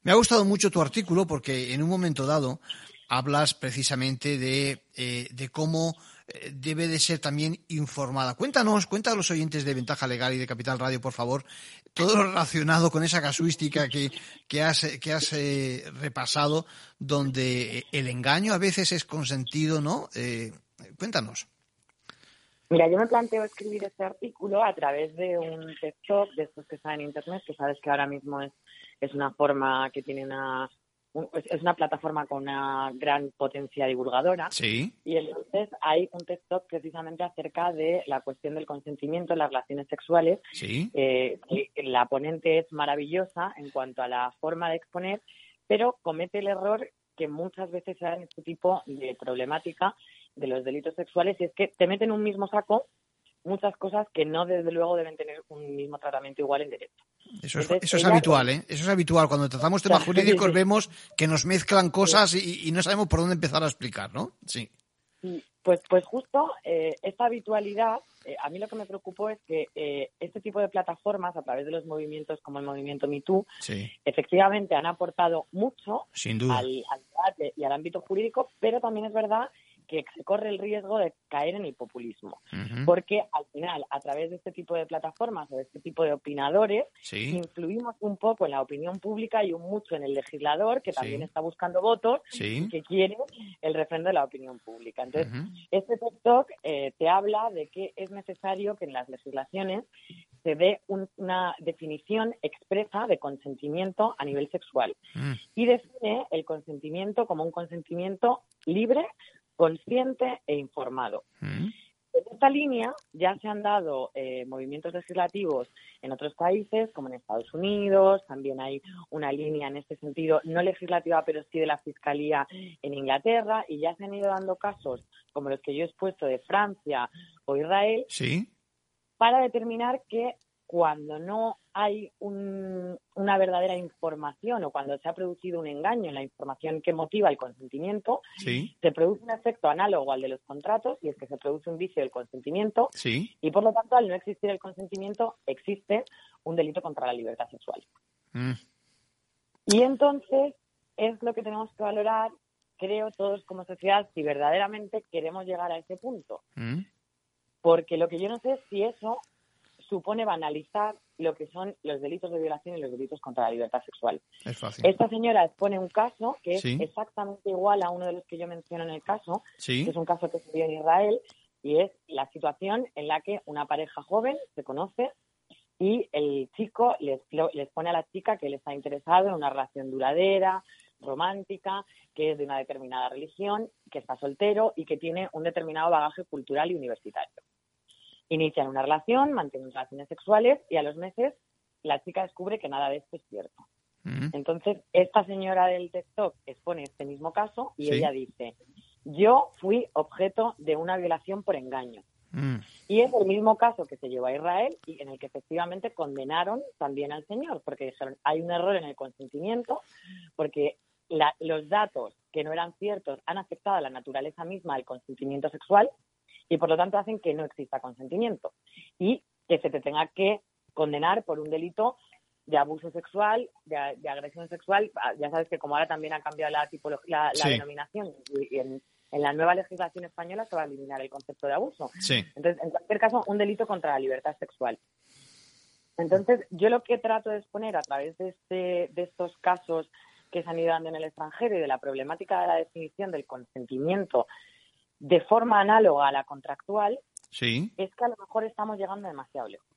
Me ha gustado mucho tu artículo porque en un momento dado hablas precisamente de, eh, de cómo debe de ser también informada. Cuéntanos, cuenta a los oyentes de Ventaja Legal y de Capital Radio, por favor, todo lo relacionado con esa casuística que, que has, que has eh, repasado, donde el engaño a veces es consentido, ¿no? Eh, cuéntanos. Mira, yo me planteo escribir este artículo a través de un texto de estos que están en Internet, que sabes que ahora mismo es, es una forma que tiene una es una plataforma con una gran potencia divulgadora. Sí. Y entonces hay un texto precisamente acerca de la cuestión del consentimiento en las relaciones sexuales. Sí. Eh, la ponente es maravillosa en cuanto a la forma de exponer, pero comete el error que muchas veces se da en este tipo de problemática de los delitos sexuales y es que te meten un mismo saco muchas cosas que no, desde luego, deben tener un mismo tratamiento igual en derecho. Eso es, eso es habitual, ¿eh? Eso es habitual. Cuando tratamos temas jurídicos vemos que nos mezclan cosas y, no sabemos por dónde empezar a explicar, ¿no? Sí. Pues, pues justo eh, esta habitualidad, eh, a mí lo que me preocupó es que eh, este tipo de plataformas, a través de los movimientos como el movimiento MeToo, efectivamente han aportado mucho al, al debate y al ámbito jurídico, pero también es verdad que se corre el riesgo de caer en el populismo. Porque al final, a través de este tipo de plataformas o de este tipo de opinadores, influimos un poco en la opinión pública y un mucho en el legislador, que también está buscando votos y que quiere el refrendo de la opinión pública. Entonces, este TikTok eh, te habla de que es necesario que en las legislaciones se dé una definición expresa de consentimiento a nivel sexual mm. y define el consentimiento como un consentimiento libre, consciente e informado. Mm. En esta línea ya se han dado eh, movimientos legislativos en otros países, como en Estados Unidos, también hay una línea en este sentido, no legislativa, pero sí de la Fiscalía en Inglaterra, y ya se han ido dando casos como los que yo he expuesto de Francia o Israel, ¿Sí? para determinar que cuando no hay una verdadera información o cuando se ha producido un engaño en la información que motiva el consentimiento, se produce un efecto análogo al de los contratos y es que se produce un vicio del consentimiento y por lo tanto al no existir el consentimiento existe un delito contra la libertad sexual. Mm. Y entonces es lo que tenemos que valorar, creo, todos como sociedad, si verdaderamente queremos llegar a ese punto. Mm. Porque lo que yo no sé es si eso supone banalizar lo que son los delitos de violación y los delitos contra la libertad sexual. Esta señora expone un caso que es exactamente igual a uno de los que yo menciono en el caso, que es un caso que se dio en Israel, y es la situación en la que una pareja joven se conoce y el chico les, les pone a la chica que le está interesado en una relación duradera, romántica, que es de una determinada religión, que está soltero y que tiene un determinado bagaje cultural y universitario. Inician una relación, mantienen relaciones sexuales y a los meses la chica descubre que nada de esto es cierto. Mm. Entonces, esta señora del TikTok expone este mismo caso y ella dice, yo fui objeto de una violación por engaño. Mm. Y es el mismo caso que se llevó a Israel y en el que efectivamente condenaron también al señor, porque dijeron, hay un error en el consentimiento, porque los datos que no eran ciertos han afectado a la naturaleza misma del consentimiento sexual y por lo tanto hacen que no exista consentimiento y que se te tenga que condenar por un delito de abuso sexual, de, agresión sexual. Ah, ya sabes que como ahora también ha cambiado la tipología, la, denominación y en, la nueva legislación española se va a eliminar el concepto de abuso. Entonces, en cualquier caso, un delito contra la libertad sexual. Entonces, yo lo que trato de exponer a través de, este, de estos casos que se han ido dando en el extranjero y de la problemática de la definición del consentimiento de forma análoga a la contractual, sí. es que a lo mejor estamos llegando demasiado lejos.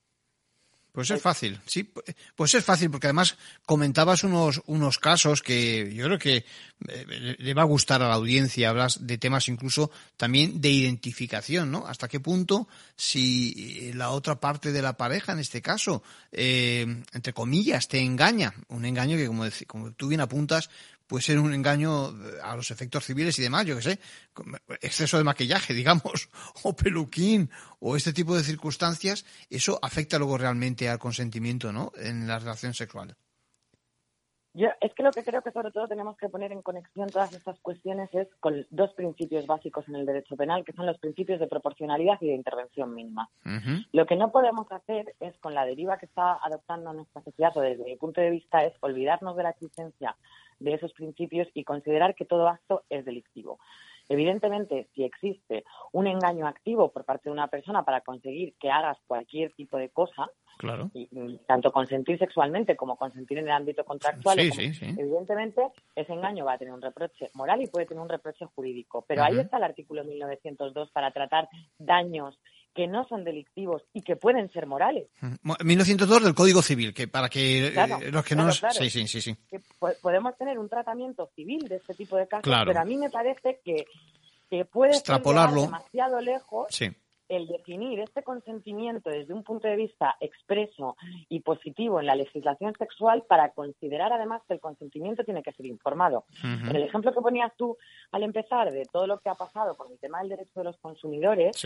Pues es fácil, sí, pues es fácil, porque además comentabas unos, unos casos que yo creo que eh, le va a gustar a la audiencia, hablas de temas incluso también de identificación, ¿no? Hasta qué punto si la otra parte de la pareja, en este caso, eh, entre comillas, te engaña, un engaño que como, como tú bien apuntas, puede ser un engaño eh, a los efectos civiles y demás, yo que sé, exceso de maquillaje, digamos, o peluquín, o este tipo de circunstancias, eso afecta luego realmente al consentimiento, ¿no? En la relación sexual. Yo es que lo que creo que sobre todo tenemos que poner en conexión todas estas cuestiones es con dos principios básicos en el derecho penal, que son los principios de proporcionalidad y de intervención mínima. Lo que no podemos hacer es, con la deriva que está adoptando nuestra sociedad, o desde mi punto de vista, es olvidarnos de la existencia de esos principios y considerar que todo acto es delictivo. Evidentemente, si existe un engaño activo por parte de una persona para conseguir que hagas cualquier tipo de cosa, Claro. tanto consentir sexualmente como consentir en el ámbito contractual, evidentemente ese engaño va a tener un reproche moral y puede tener un reproche jurídico. Pero ahí está el artículo 1902 para tratar daños que no son delictivos y que pueden ser morales. 1902 del Código Civil, que para que eh, los que no... Sí, sí, sí, sí. podemos tener un tratamiento civil de este tipo de casos, pero a mí me parece que, que puede Extrapolarlo. demasiado lejos sí el definir este consentimiento desde un punto de vista expreso y positivo en la legislación sexual para considerar además que el consentimiento tiene que ser informado. En el ejemplo que ponías tú al empezar de todo lo que ha pasado con el tema del derecho de los consumidores,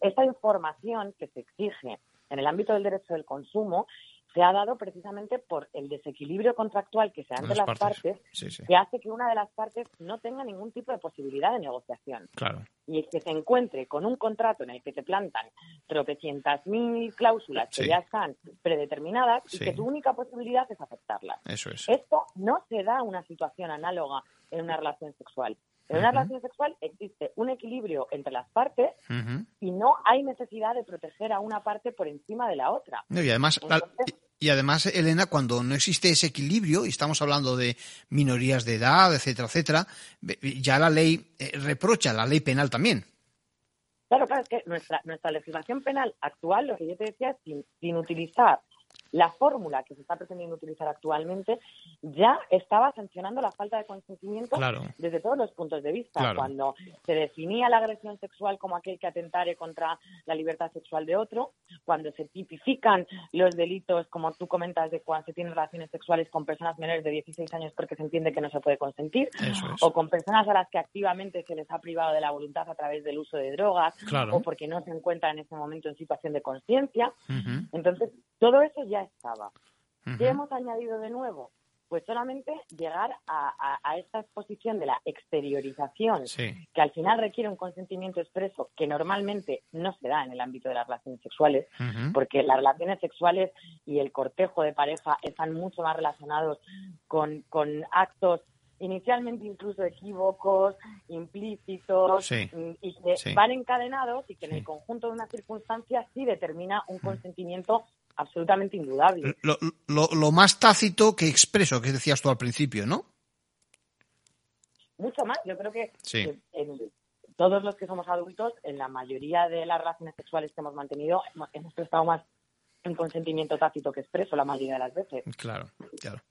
esta información que se exige en el ámbito del derecho del consumo se ha dado precisamente por el desequilibrio contractual que se da entre las, partes, que hace que una de las partes no tenga ningún tipo de posibilidad de negociación. Claro. Y que se encuentre con un contrato en el que te plantan tropecientas mil cláusulas que ya están predeterminadas y que tu única posibilidad es aceptarlas. Eso es. Esto no se da una situación análoga en una relación sexual. En una relación sexual existe un equilibrio entre las partes y no hay necesidad de proteger a una parte por encima de la otra. y además, y además, Elena, cuando no existe ese equilibrio, y estamos hablando de minorías de edad, etcétera, etcétera, ya la ley eh, reprocha, la ley penal también. Claro, claro, es que nuestra, nuestra legislación penal actual, lo que yo te decía, es sin, sin utilizar la fórmula que se está pretendiendo utilizar actualmente ya estaba sancionando la falta de consentimiento desde todos los puntos de vista. Cuando se definía la agresión sexual como aquel que atentare contra la libertad sexual de otro, cuando se tipifican los delitos, como tú comentas, de cuando se tienen relaciones sexuales con personas menores de 16 años porque se entiende que no se puede consentir, o con personas a las que activamente se les ha privado de la voluntad a través del uso de drogas, o porque no se encuentran en ese momento en situación de conciencia. Entonces, todo eso ya estaba. ¿Qué hemos añadido de nuevo? Pues solamente llegar a, esta exposición de la exteriorización, que al final requiere un consentimiento expreso que normalmente no se da en el ámbito de las relaciones sexuales, porque las relaciones sexuales y el cortejo de pareja están mucho más relacionados con, con actos inicialmente incluso equívocos, implícitos, mm, y que van encadenados y que en el conjunto de una circunstancia sí determina un consentimiento absolutamente indudable. Lo, lo, más tácito que expreso, que decías tú al principio, ¿no? Mucho más. Yo creo que todos los que somos adultos, en la mayoría de las relaciones sexuales que hemos mantenido, hemos prestado más un consentimiento tácito que expreso la mayoría de las veces. Claro, claro.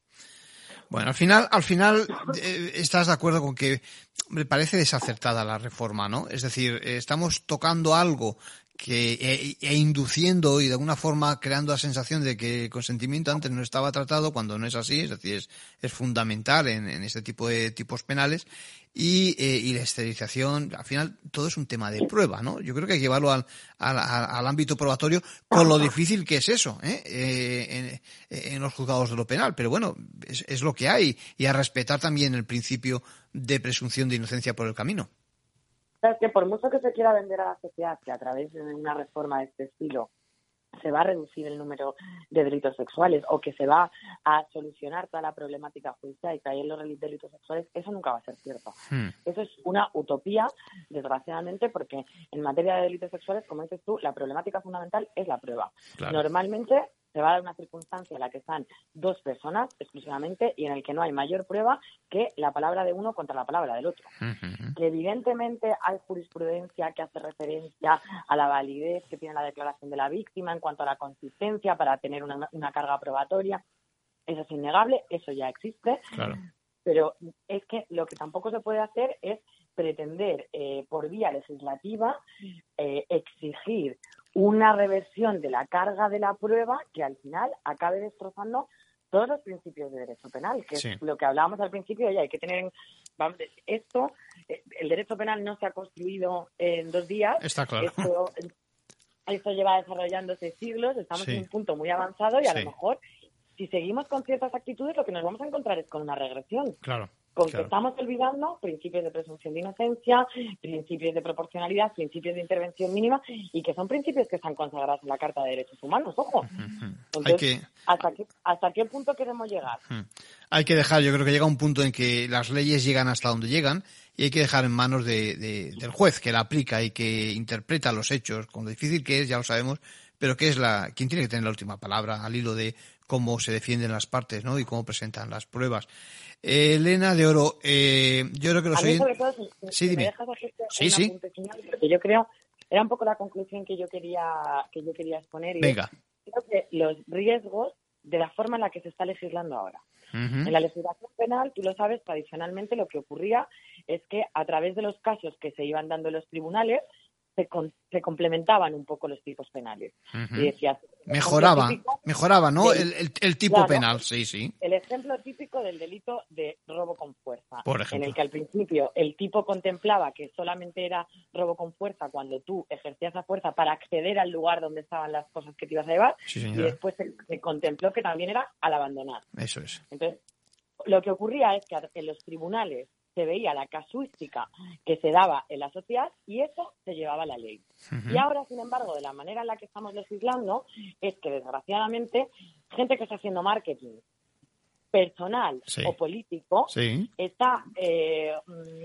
Bueno, al final, al final eh, estás de acuerdo con que me parece desacertada la reforma, ¿no? Es decir, eh, estamos tocando algo que e, e, induciendo y de alguna forma creando la sensación de que el consentimiento antes no estaba tratado cuando no es así, es decir, es, es fundamental en, en, este tipo de tipos penales y, eh, y, la esterilización, al final todo es un tema de prueba, ¿no? Yo creo que hay que llevarlo al, al, al ámbito probatorio con lo difícil que es eso, ¿eh? eh en, en, los juzgados de lo penal, pero bueno, es, es lo que hay y a respetar también el principio de presunción de inocencia por el camino que por mucho que se quiera vender a la sociedad que a través de una reforma de este estilo se va a reducir el número de delitos sexuales o que se va a solucionar toda la problemática judicial y en los delitos sexuales, eso nunca va a ser cierto. Hmm. Eso es una utopía, desgraciadamente, porque en materia de delitos sexuales, como dices tú, la problemática fundamental es la prueba. Normalmente se va a dar una circunstancia en la que están dos personas exclusivamente y en el que no hay mayor prueba que la palabra de uno contra la palabra del otro. Que evidentemente hay jurisprudencia que hace referencia a la validez que tiene la declaración de la víctima en cuanto a la consistencia para tener una, carga probatoria. Eso es innegable, eso ya existe. Pero es que lo que tampoco se puede hacer es pretender eh, por vía legislativa eh, exigir una reversión de la carga de la prueba que al final acabe destrozando todos los principios de derecho penal, que Sí. es lo que hablábamos al principio, y hay que tener vamos, esto, eh, el derecho penal no se ha construido en dos días. Está claro. Esto, esto lleva desarrollándose siglos, estamos Sí. en un punto muy avanzado y a Sí. lo mejor si seguimos con ciertas actitudes lo que nos vamos a encontrar es con una regresión. Claro. Con que estamos olvidando principios de presunción de inocencia, principios de proporcionalidad, principios de intervención mínima y que son principios que están consagrados en la Carta de Derechos Humanos. Ojo. Entonces, Hay que, ¿hasta, qué, ¿hasta qué punto queremos llegar? hay que dejar, yo creo que llega un punto en que las leyes llegan hasta donde llegan y hay que dejar en manos de- de- del juez que la aplica y que interpreta los hechos, con lo difícil que es, ya lo sabemos, pero que es la quien tiene que tener la última palabra al hilo de cómo se defienden las partes ¿no? y cómo presentan las pruebas. Eh, Elena de Oro, eh, yo creo que sobre todo, si, si Sí, me dime. dejas Sí, sí. final, porque yo creo, era un poco la conclusión que yo quería, que yo quería exponer. y Venga. es, creo que los riesgos de la forma en la que se está legislando ahora. En la legislación penal, tú lo sabes, tradicionalmente lo que ocurría es que a través de los casos que se iban dando en los tribunales, se, con- se complementaban un poco los tipos penales. Y decías, Mejoraba, típico mejoraba, ¿no? El, el- el tipo Claro. penal, sí, sí. el ejemplo típico del delito de robo con fuerza, Por en ejemplo. el que al principio el tipo contemplaba que solamente era robo con fuerza cuando tú ejercías la fuerza para acceder al lugar donde estaban las cosas que te ibas a llevar, Sí, y después se, se contempló que también era al abandonar. Eso es. Entonces, lo que ocurría es que en los tribunales se veía la casuística que se daba en la sociedad y eso se llevaba a la ley. Y ahora, sin embargo, de la manera en la que estamos legislando, es que desgraciadamente gente que está haciendo marketing personal Sí. o político Sí. está eh,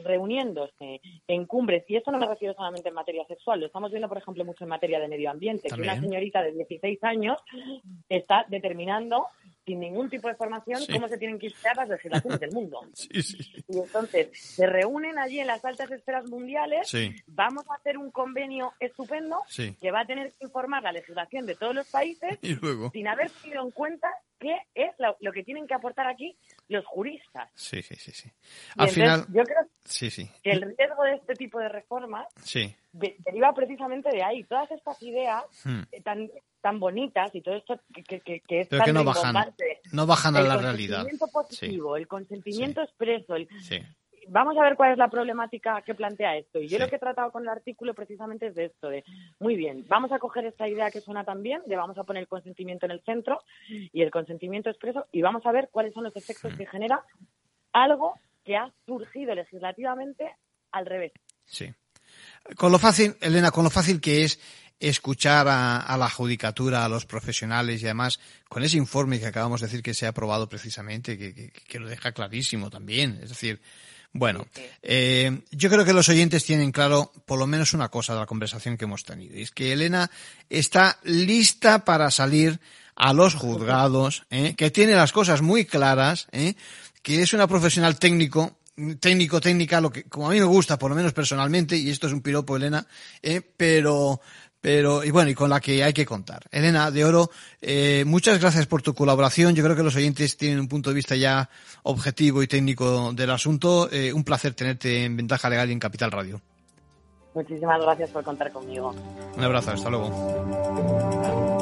reuniéndose en cumbres, y eso no me refiero solamente en materia sexual, lo estamos viendo, por ejemplo, mucho en materia de medio ambiente, que una señorita de 16 años está determinando sin ningún tipo de formación Sí. cómo se tienen que crear las legislaciones del mundo. Sí, sí. Y entonces se reúnen allí en las altas esferas mundiales, vamos a hacer un convenio estupendo que va a tener que informar la legislación de todos los países Y luego. sin haber tenido en cuenta qué es lo, lo que tienen que aportar aquí los juristas. Sí, sí, sí, sí. Y Al entonces, final, yo creo que el riesgo de este tipo de reformas deriva precisamente de ahí. Todas estas ideas Hmm. eh, tan tan bonitas y todo esto que, que, que- que es Pero tan que no bajan, rimbombante. no bajan a El la realidad. consentimiento positivo, el consentimiento expreso, el, Sí. vamos a ver cuál es la problemática que plantea esto. Y yo Sí. lo que he tratado con el artículo precisamente es de esto, de, muy bien, vamos a coger esta idea que suena tan bien, de vamos a poner el consentimiento en el centro y el consentimiento expreso y vamos a ver cuáles son los efectos que genera algo que ha surgido legislativamente al revés. Sí. Con lo fácil, Elena, con lo fácil que es escuchar a, a la judicatura, a los profesionales y además con ese informe que acabamos de decir que se ha aprobado precisamente, que, que- que lo deja clarísimo también. Es decir, bueno, eh, yo creo que los oyentes tienen claro por lo menos una cosa de la conversación que hemos tenido. Y es que Elena está lista para salir a los juzgados, ¿eh? que tiene las cosas muy claras, ¿eh? que es una profesional técnico, técnico, técnica, lo que como a mí me gusta, por lo menos personalmente, y esto es un piropo, Elena, ¿eh? pero, pero, y bueno, y con la que hay que contar. Elena de Oro, eh, muchas gracias por tu colaboración. Yo creo que los oyentes tienen un punto de vista ya objetivo y técnico del asunto. Eh, un placer tenerte en Ventaja Legal y en Capital Radio. Muchísimas gracias por contar conmigo. Un abrazo, hasta luego.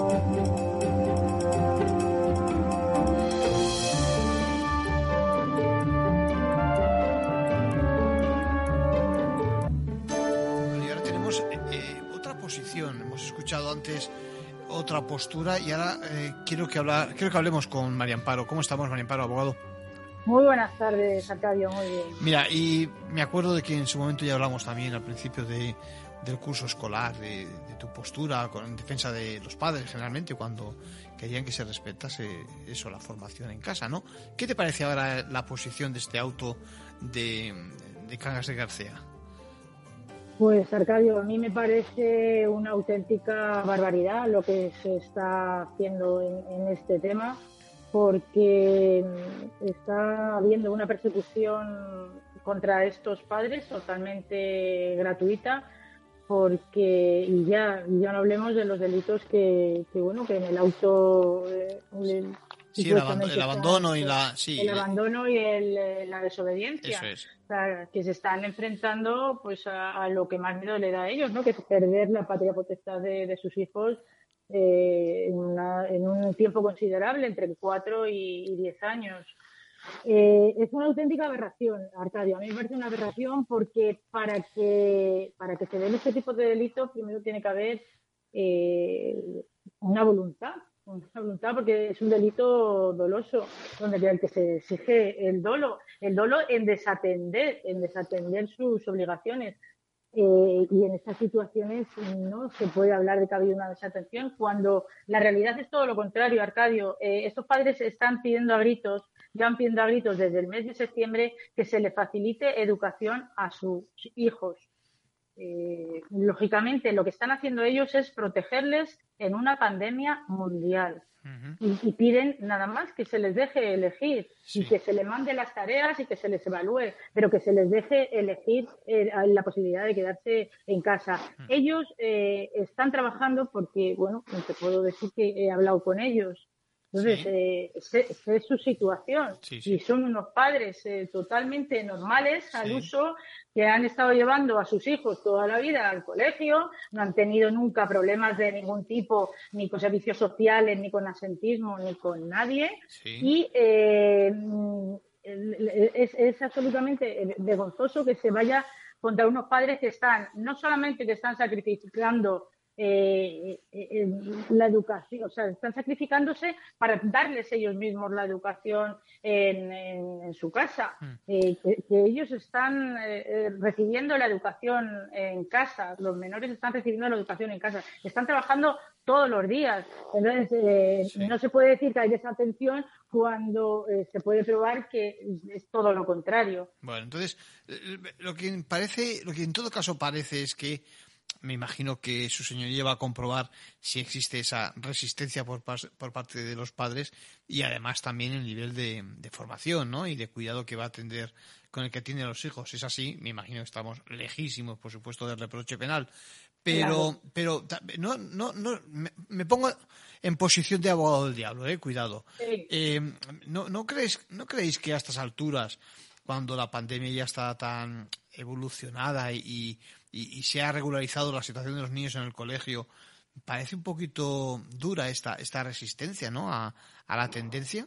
Posición. Hemos escuchado antes otra postura y ahora eh, quiero que hablar, quiero que hablemos con María Amparo. ¿Cómo estamos, María Amparo, abogado? Muy buenas tardes, Arcadio, muy bien. Mira, y me acuerdo de que en su momento ya hablamos también al principio de, del curso escolar, de, de tu postura con, en defensa de los padres generalmente cuando querían que se respetase eso, la formación en casa, ¿no? ¿Qué te parece ahora la posición de este auto de, de Cangas de García? Pues Arcadio, a mí me parece una auténtica barbaridad lo que se está haciendo en, en este tema, porque está habiendo una persecución contra estos padres totalmente gratuita, porque y ya ya no hablemos de los delitos que, bueno que en el auto eh, Sí, el, abandono y la... Sí, el abandono y el, eh, la desobediencia. Eso es. O sea, que se están enfrentando pues a, a lo que más miedo le da a ellos, ¿no? Que es perder la patria potestad de, de sus hijos eh, en, un tiempo considerable, entre cuatro y, diez años. Eh, es una auténtica aberración, Arcadio. A mí me parece una aberración porque para que, para que se den este tipo de delitos, primero tiene que haber eh, una voluntad, una voluntad porque es un delito doloso, donde el que se exige el dolo, el dolo en desatender, en desatender sus obligaciones. Eh, y en estas situaciones no se puede hablar de que ha habido una desatención cuando la realidad es todo lo contrario, Arcadio. Eh, estos padres están pidiendo a gritos, llevan pidiendo a gritos desde el mes de septiembre que se le facilite educación a sus hijos. Eh, lógicamente, lo que están haciendo ellos es protegerles en una pandemia mundial. Y, piden nada más que se les deje elegir y que se les mande las tareas y que se les evalúe, pero que se les deje elegir eh, la posibilidad de quedarse en casa. Ellos eh, están trabajando porque, bueno, te puedo decir que he hablado con ellos entonces, eh, es su situación. Y son unos padres eh, totalmente normales al uso que han estado llevando a sus hijos toda la vida al colegio, no han tenido nunca problemas de ningún tipo, ni con servicios sociales, ni con asentismo, ni con nadie. Y eh, es, es absolutamente vergonzoso que se vaya contra unos padres que están, no solamente que están sacrificando eh, eh, la educación, o sea, están sacrificándose para darles ellos mismos la educación en, su casa, eh, que, ellos están eh, recibiendo la educación en casa, los menores están recibiendo la educación en casa, están trabajando todos los días. Entonces, no se puede decir que hay desatención cuando se puede probar que es todo lo contrario. Bueno, entonces, lo que parece, lo que en todo caso parece es que me imagino que su señoría va a comprobar si existe esa resistencia por, parte de los padres y además también el nivel de, formación ¿no? y de cuidado que va a atender con el que tienen los hijos. Es así, me imagino que estamos lejísimos, por supuesto, del reproche penal. Pero, pero no, no, no, me, pongo en posición de abogado del diablo, eh, cuidado. Eh, ¿no, no, creéis, ¿No creéis que a estas alturas, cuando la pandemia ya está tan evolucionada y, y, se ha regularizado la situación de los niños en el colegio, parece un poquito dura esta, esta resistencia ¿no? a, la tendencia.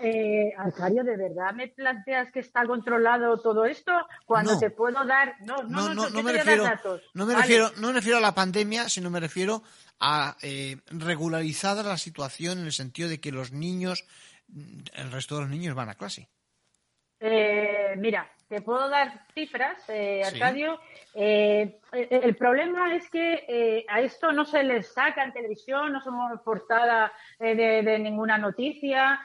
Eh, Alcario, ¿de verdad me planteas que está controlado todo esto? Cuando te puedo dar. No, no, no, no, me refiero, no me refiero, no me refiero a la pandemia, sino me refiero a eh, regularizada la situación en el sentido de que los niños, el resto de los niños van a clase. Eh, mira, te puedo dar cifras, eh, Arcadio. Eh, el problema es que eh, a esto no se les saca en televisión, no somos portada de, ninguna noticia,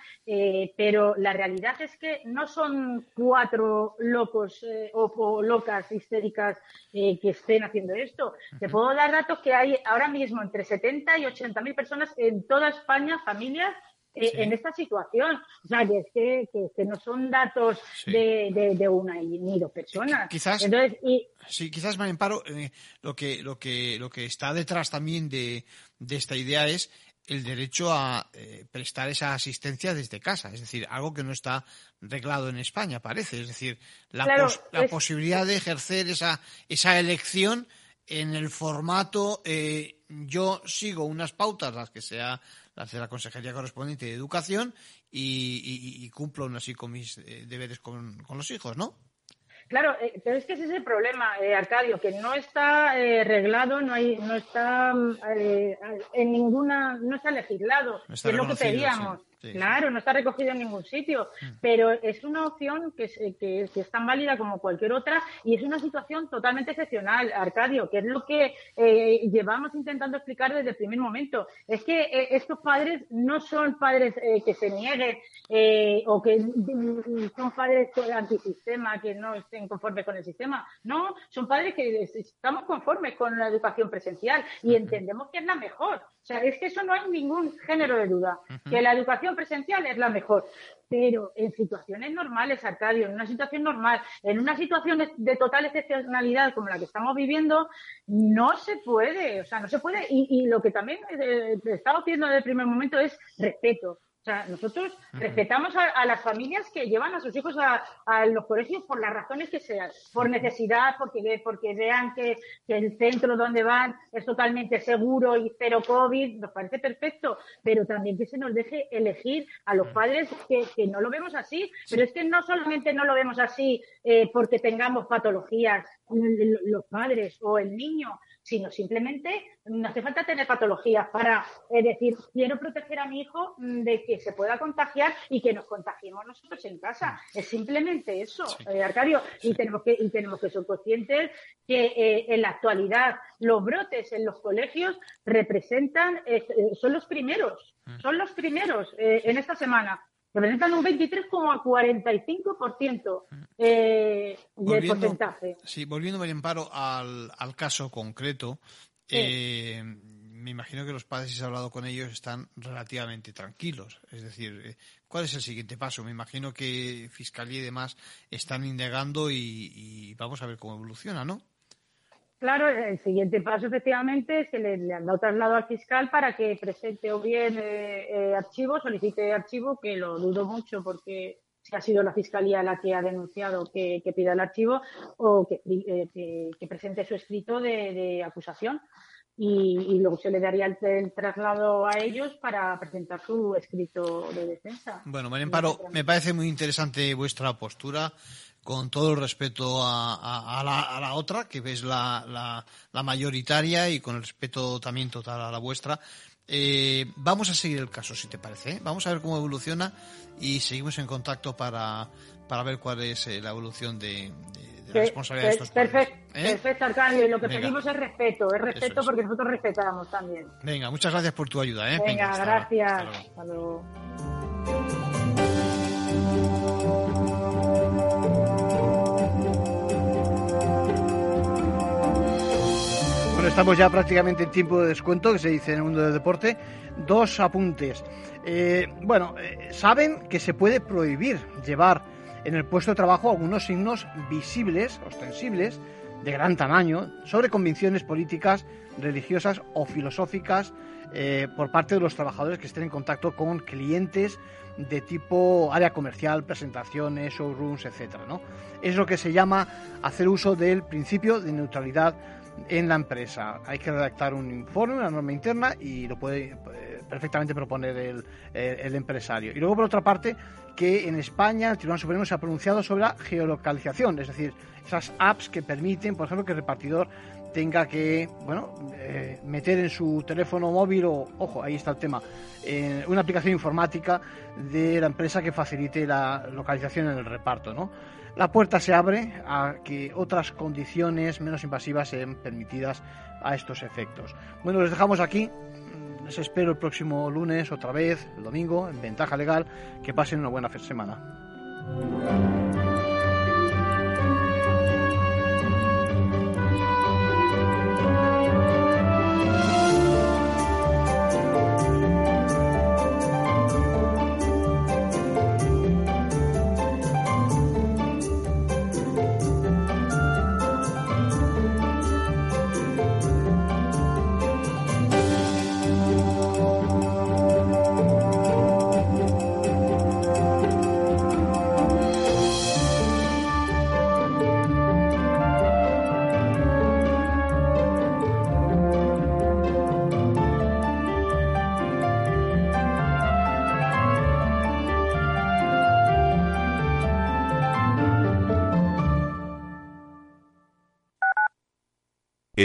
pero la realidad es que no son cuatro locos o, locas histéricas que estén haciendo esto. Te puedo dar datos que hay ahora mismo entre 70 y 80 mil personas en toda España, familias eh, en esta situación. O sea, que es que, no son datos de, de, una ni dos personas. Quizás, Entonces, y... sí, quizás, me eh, lo, que, lo, que, lo que está detrás también de, de esta idea es el derecho a eh, prestar esa asistencia desde casa, es decir, algo que no está reglado en España, parece, es decir, la, la posibilidad de ejercer esa, esa elección en el formato yo sigo unas pautas, las que sea hace la Consejería Correspondiente de Educación y, cumplo así con mis eh, deberes con, los hijos, ¿no? Claro, eh, pero es que ese es el problema, eh, Arcadio, que no está arreglado, no hay, no está en ninguna, no está legislado, es lo que pedíamos. Claro, no está recogido en ningún sitio, mm. pero es una opción que es, que, es, tan válida como cualquier otra y es una situación totalmente excepcional, Arcadio, que es lo que eh, llevamos intentando explicar desde el primer momento. Es que eh, estos padres no son padres eh, que se nieguen o que son padres antisistema, que no estén conformes con el sistema. No, son padres que estamos conformes con la educación presencial y entendemos que es la mejor. O sea, es que eso no hay ningún género de duda, que la educación presencial es la mejor. Pero en situaciones normales, Arcadio, en una situación normal, en una situación de, total excepcionalidad como la que estamos viviendo, no se puede, o sea, no se puede. Y, lo que también he estado pidiendo desde el primer momento es respeto. O sea, nosotros respetamos a, las familias que llevan a sus hijos a, los colegios por las razones que sean, por necesidad, porque, porque vean que, el centro donde van es totalmente seguro y cero COVID, nos parece perfecto, pero también que se nos deje elegir a los padres que, no lo vemos así, pero es que no solamente no lo vemos así eh, porque tengamos patologías los padres o el niño, sino simplemente no hace falta tener patologías para decir, quiero proteger a mi hijo mm, de que se pueda contagiar y que nos contagiemos nosotros en casa. Es simplemente eso, eh, Arcadio. Y, tenemos que, y tenemos que ser conscientes que eh, en la actualidad los brotes en los colegios representan, eh, son los primeros, mm. son los primeros en esta semana representan un 23,45% eh, de porcentaje. Sí, volviendo, María Amparo, al, al caso concreto, eh, me imagino que los padres, si se ha hablado con ellos, están relativamente tranquilos. Es decir, eh, ¿cuál es el siguiente paso? Me imagino que Fiscalía y demás están indagando y vamos a ver cómo evoluciona, ¿no? Claro, el siguiente paso efectivamente es que le, han dado traslado al fiscal para que presente o bien eh, eh, archivo, solicite archivo, que lo dudo mucho porque si ha sido la fiscalía la que ha denunciado que, pida el archivo o que, eh, presente su escrito de, acusación. Y, luego se le daría el, traslado a ellos para presentar su escrito de defensa. Bueno, María Amparo, me parece muy interesante vuestra postura con todo el respeto a, la, otra, que es la, mayoritaria, y con el respeto también total a la vuestra. Eh, vamos a seguir el caso, si te parece. ¿eh? Vamos a ver cómo evoluciona y seguimos en contacto para, para ver cuál es eh, la evolución de, la responsabilidad de estos Perfecto, perfecto, Arcadio. Y lo que pedimos es respeto, es respeto porque nosotros respetamos también. Venga, muchas gracias por tu ayuda. Venga, gracias. estamos ya prácticamente en tiempo de descuento, que se dice en el mundo del deporte. Dos apuntes. Eh, bueno, eh, saben que se puede prohibir llevar en el puesto de trabajo algunos signos visibles, ostensibles, de gran tamaño, sobre convicciones políticas, religiosas o filosóficas eh, por parte de los trabajadores que estén en contacto con clientes de tipo área comercial, presentaciones, showrooms, ¿no? Es lo que se llama hacer uso del principio de neutralidad en la empresa. Hay que redactar un informe, una norma interna y lo puede eh, perfectamente proponer el, empresario. Y luego, por otra parte, que en España el Tribunal Supremo se ha pronunciado sobre la geolocalización, es decir, esas apps que permiten, por ejemplo, que el repartidor tenga que bueno eh, meter en su teléfono móvil o ojo ahí está el tema una aplicación informática de la empresa que facilite la localización en el reparto no la puerta se abre a que otras condiciones menos invasivas sean permitidas a estos efectos. Bueno, les dejamos aquí. Les espero el próximo lunes, otra vez, el domingo, en Ventaja Legal. Que pasen una buena semana.